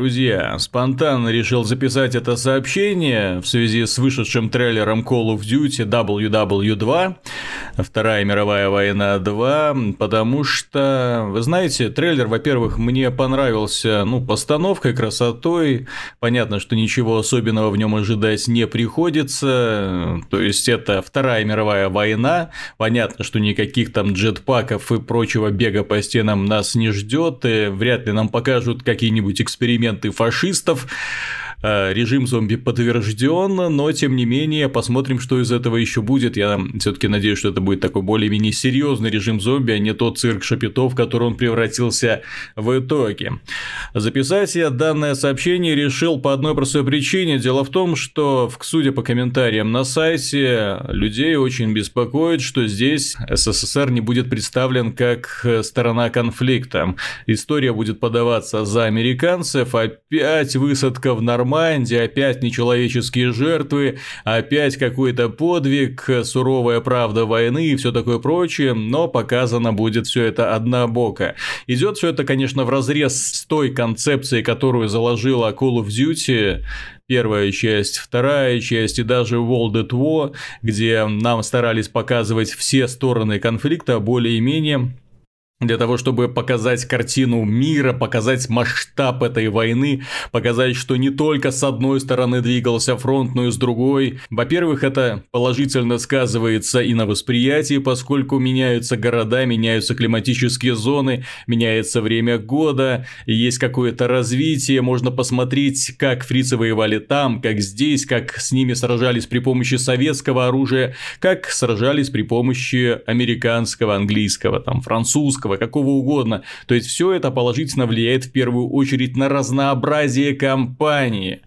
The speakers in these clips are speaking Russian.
Друзья, спонтанно решил записать это сообщение в связи с вышедшим трейлером Call of Duty WW2, Вторая мировая война 2, потому что, вы знаете, трейлер, во-первых, мне понравился, ну, постановкой, красотой, понятно, что ничего особенного в нем ожидать не приходится, то есть это Вторая мировая война, понятно, что никаких там джетпаков и прочего бега по стенам нас не ждет, и вряд ли нам покажут какие-нибудь эксперименты эксперименты фашистов, режим зомби подтвержден, но тем не менее посмотрим, что из этого еще будет. Я все-таки надеюсь, что это будет такой более-менее серьезный режим зомби, а не тот цирк шапитов, в который он превратился в итоге. Записать я данное сообщение решил по одной простой причине. Дело в том, что, судя по комментариям на сайте, людей очень беспокоит, что здесь СССР не будет представлен как сторона конфликта. История будет подаваться за американцев, опять высадка в нормальном Нормандии, опять нечеловеческие жертвы, опять какой-то подвиг, суровая правда войны и все такое прочее, но показано будет все это однобоко. Идет все это, конечно, в разрез с той концепцией, которую заложила Call of Duty, первая часть, вторая часть и даже World at War, где нам старались показывать все стороны конфликта более-менее для того, чтобы показать картину мира, показать масштаб этой войны, показать, что не только с одной стороны двигался фронт, но и с другой. Во-первых, это положительно сказывается и на восприятии, поскольку меняются города, меняются климатические зоны, меняется время года, есть какое-то развитие, можно посмотреть, как фрицы воевали там, как здесь, как с ними сражались при помощи советского оружия, как сражались при помощи американского, английского, там, французского, английского, какого угодно. То есть все это положительно влияет в первую очередь на разнообразие компании.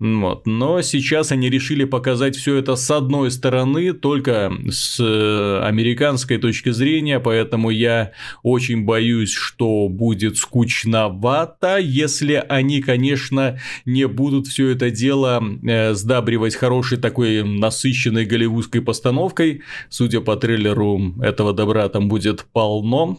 Вот. Но сейчас они решили показать все это с одной стороны, только с э, американской точки зрения, поэтому я очень боюсь, что будет скучновато, если они, конечно, не будут все это дело э, сдабривать хорошей такой насыщенной голливудской постановкой. Судя по трейлеру, этого добра там будет полно.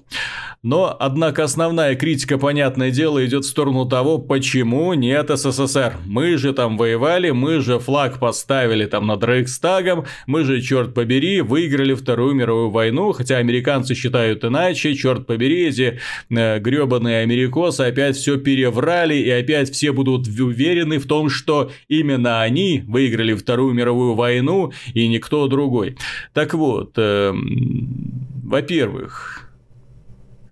Но, однако, основная критика, понятное дело, идет в сторону того, почему нет СССР. Мы же там воевали, мы же флаг поставили там над Рейхстагом, мы же, черт побери, выиграли Вторую мировую войну, хотя американцы считают иначе, черт побери, эти э, гребаные америкосы опять все переврали, и опять все будут уверены в том, что именно они выиграли Вторую мировую войну, и никто другой. Так вот, э, во-первых,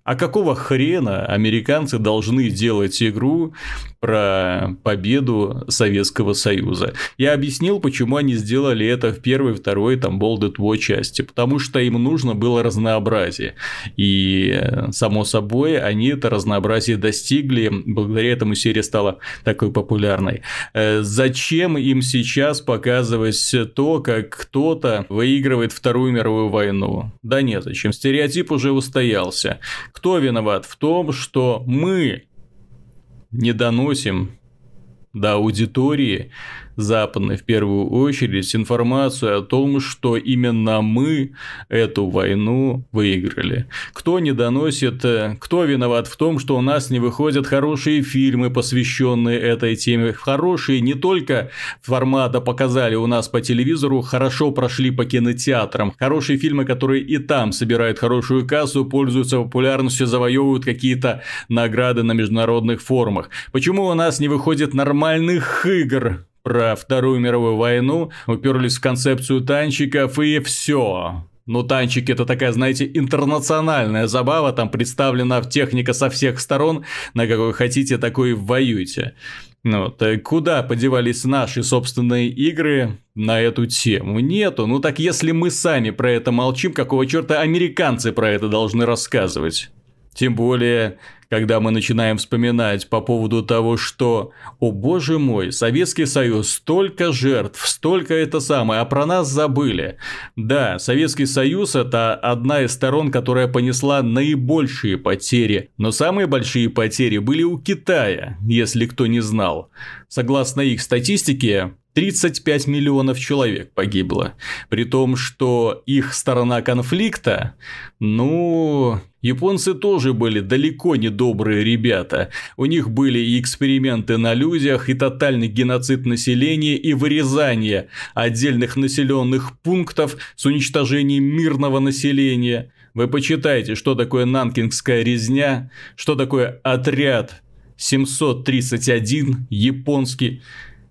а какого хрена американцы должны делать игру про победу Советского Союза? Я объяснил, почему они сделали это в первой, второй, там, Bolded War части. Потому что им нужно было разнообразие. И, само собой, они это разнообразие достигли. Благодаря этому серия стала такой популярной. Э, зачем им сейчас показывать то, как кто-то выигрывает Вторую мировую войну? Да нет, зачем? Стереотип уже устоялся. Кто виноват в том, что мы не доносим до аудитории западной в первую очередь информацию о том, что именно мы эту войну выиграли. Кто не доносит, э, кто виноват в том, что у нас не выходят хорошие фильмы, посвященные этой теме. Хорошие не только формата показали у нас по телевизору, хорошо прошли по кинотеатрам. Хорошие фильмы, которые и там собирают хорошую кассу, пользуются популярностью, завоевывают какие-то награды на международных форумах. Почему у нас не выходит нормальных игр? Про Вторую мировую войну, уперлись в концепцию танчиков и все. Ну, танчики это такая, знаете, интернациональная забава, там представлена техника со всех сторон, на какой хотите, такой воюйте. Ну, так куда подевались наши собственные игры на эту тему? Нету. Ну так если мы сами про это молчим, какого черта американцы про это должны рассказывать? Тем более, когда мы начинаем вспоминать по поводу того, что, о боже мой, Советский Союз, столько жертв, столько это самое, а про нас забыли. Да, Советский Союз это одна из сторон, которая понесла наибольшие потери, но самые большие потери были у Китая, если кто не знал. Согласно их статистике, 35 миллионов человек погибло. При том, что их сторона конфликта, ну, японцы тоже были далеко не добрые ребята. У них были и эксперименты на людях, и тотальный геноцид населения, и вырезание отдельных населенных пунктов с уничтожением мирного населения. Вы почитайте, что такое нанкингская резня, что такое отряд 731 японский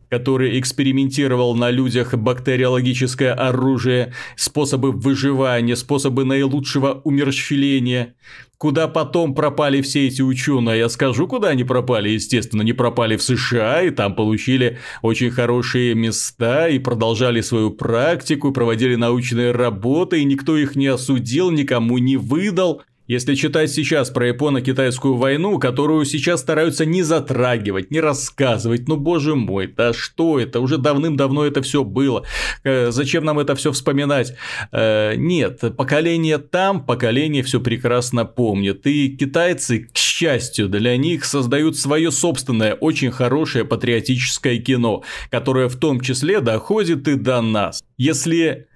который экспериментировал на людях бактериологическое оружие, способы выживания, способы наилучшего умерщвления. Куда потом пропали все эти ученые? Я скажу, куда они пропали. Естественно, не пропали в США, и там получили очень хорошие места, и продолжали свою практику, проводили научные работы, и никто их не осудил, никому не выдал. Если читать сейчас про японо-китайскую войну, которую сейчас стараются не затрагивать, не рассказывать, ну боже мой, да что это, уже давным-давно это все было, э, зачем нам это все вспоминать? Э, нет, поколение там, поколение все прекрасно помнит, и китайцы, к счастью, для них создают свое собственное, очень хорошее патриотическое кино, которое в том числе доходит и до нас. Если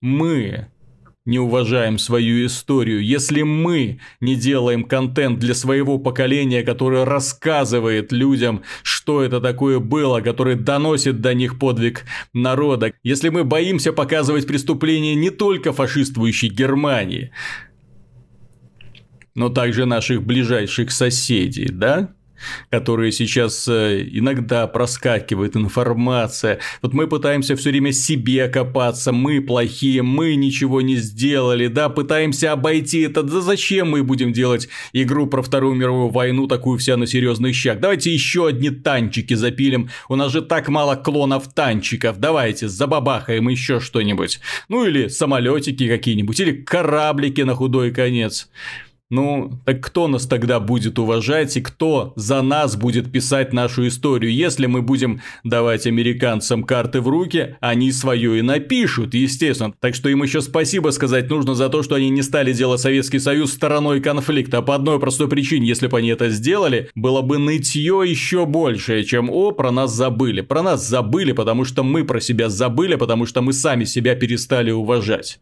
мы не уважаем свою историю, если мы не делаем контент для своего поколения, который рассказывает людям, что это такое было, который доносит до них подвиг народа, если мы боимся показывать преступления не только фашистующей Германии, но также наших ближайших соседей, да? Которые сейчас э, иногда проскакивает информация. Вот мы пытаемся все время себе копаться, мы плохие, мы ничего не сделали, да, пытаемся обойти это. Да зачем мы будем делать игру про Вторую мировую войну такую вся на серьезный щак? Давайте еще одни танчики запилим. У нас же так мало клонов танчиков. Давайте забабахаем еще что-нибудь. Ну или самолетики какие-нибудь, или кораблики на худой конец. Ну, так кто нас тогда будет уважать и кто за нас будет писать нашу историю? Если мы будем давать американцам карты в руки, они свое и напишут, естественно. Так что им еще спасибо сказать нужно за то, что они не стали делать Советский Союз стороной конфликта. По одной простой причине, если бы они это сделали, было бы нытье еще большее, чем «О, про нас забыли». Про нас забыли, потому что мы про себя забыли, потому что мы сами себя перестали уважать.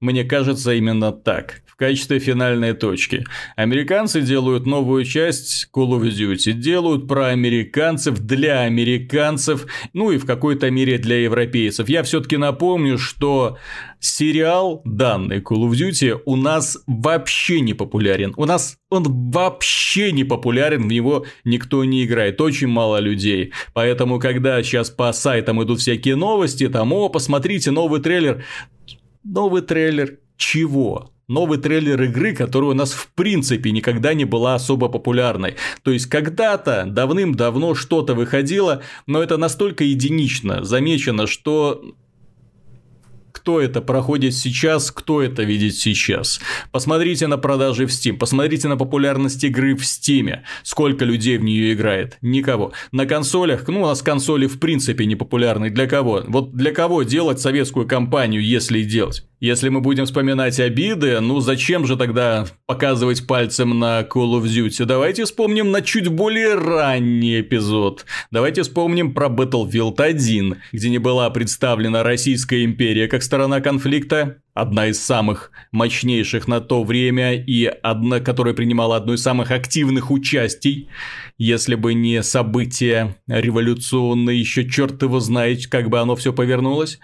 Мне кажется, именно так. В качестве финальной точки. Американцы делают новую часть Call of Duty. Делают про американцев, для американцев, ну и в какой-то мере для европейцев. Я все-таки напомню, что сериал данный Call of Duty у нас вообще не популярен. У нас он вообще не популярен, в него никто не играет, очень мало людей. Поэтому, когда сейчас по сайтам идут всякие новости, там, о, посмотрите новый трейлер, Новый трейлер чего? Новый трейлер игры, которая у нас в принципе никогда не была особо популярной. То есть когда-то, давным-давно что-то выходило, но это настолько единично замечено, что кто это проходит сейчас, кто это видит сейчас. Посмотрите на продажи в Steam, посмотрите на популярность игры в Steam. Сколько людей в нее играет? Никого. На консолях, ну, у нас консоли в принципе не популярны. Для кого? Вот для кого делать советскую кампанию, если делать? Если мы будем вспоминать обиды, ну зачем же тогда показывать пальцем на Call of Duty? Давайте вспомним на чуть более ранний эпизод. Давайте вспомним про Battlefield 1, где не была представлена Российская империя как сторона конфликта, одна из самых мощнейших на то время и одна, которая принимала одно из самых активных участий. Если бы не события революционные, еще черт его знает, как бы оно все повернулось.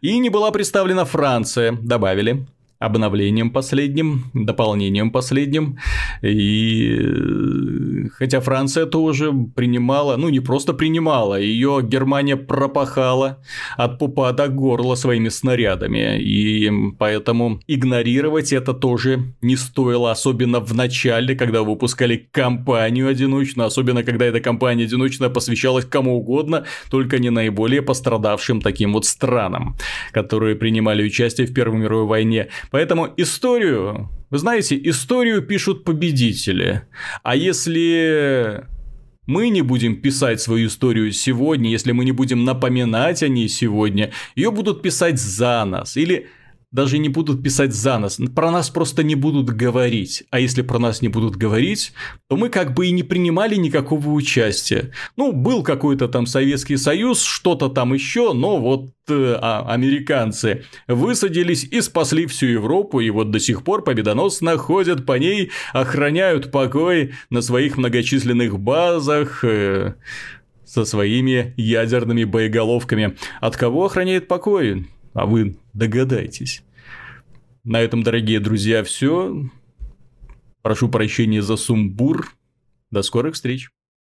И не была представлена Франция, добавили обновлением последним, дополнением последним. И хотя Франция тоже принимала, ну не просто принимала, ее Германия пропахала от пупа до горла своими снарядами. И поэтому игнорировать это тоже не стоило, особенно в начале, когда выпускали кампанию одиночную, особенно когда эта кампания одиночная посвящалась кому угодно, только не наиболее пострадавшим таким вот странам, которые принимали участие в Первой мировой войне. Поэтому историю, вы знаете, историю пишут победители. А если мы не будем писать свою историю сегодня, если мы не будем напоминать о ней сегодня, ее будут писать за нас. Или даже не будут писать за нас, про нас просто не будут говорить. А если про нас не будут говорить, то мы как бы и не принимали никакого участия. Ну, был какой-то там Советский Союз, что-то там еще, но вот э, а, американцы высадились и спасли всю Европу, и вот до сих пор победоносно ходят по ней, охраняют покой на своих многочисленных базах, э, со своими ядерными боеголовками. От кого охраняет покой? А вы догадайтесь. На этом, дорогие друзья, все. Прошу прощения за сумбур. До скорых встреч.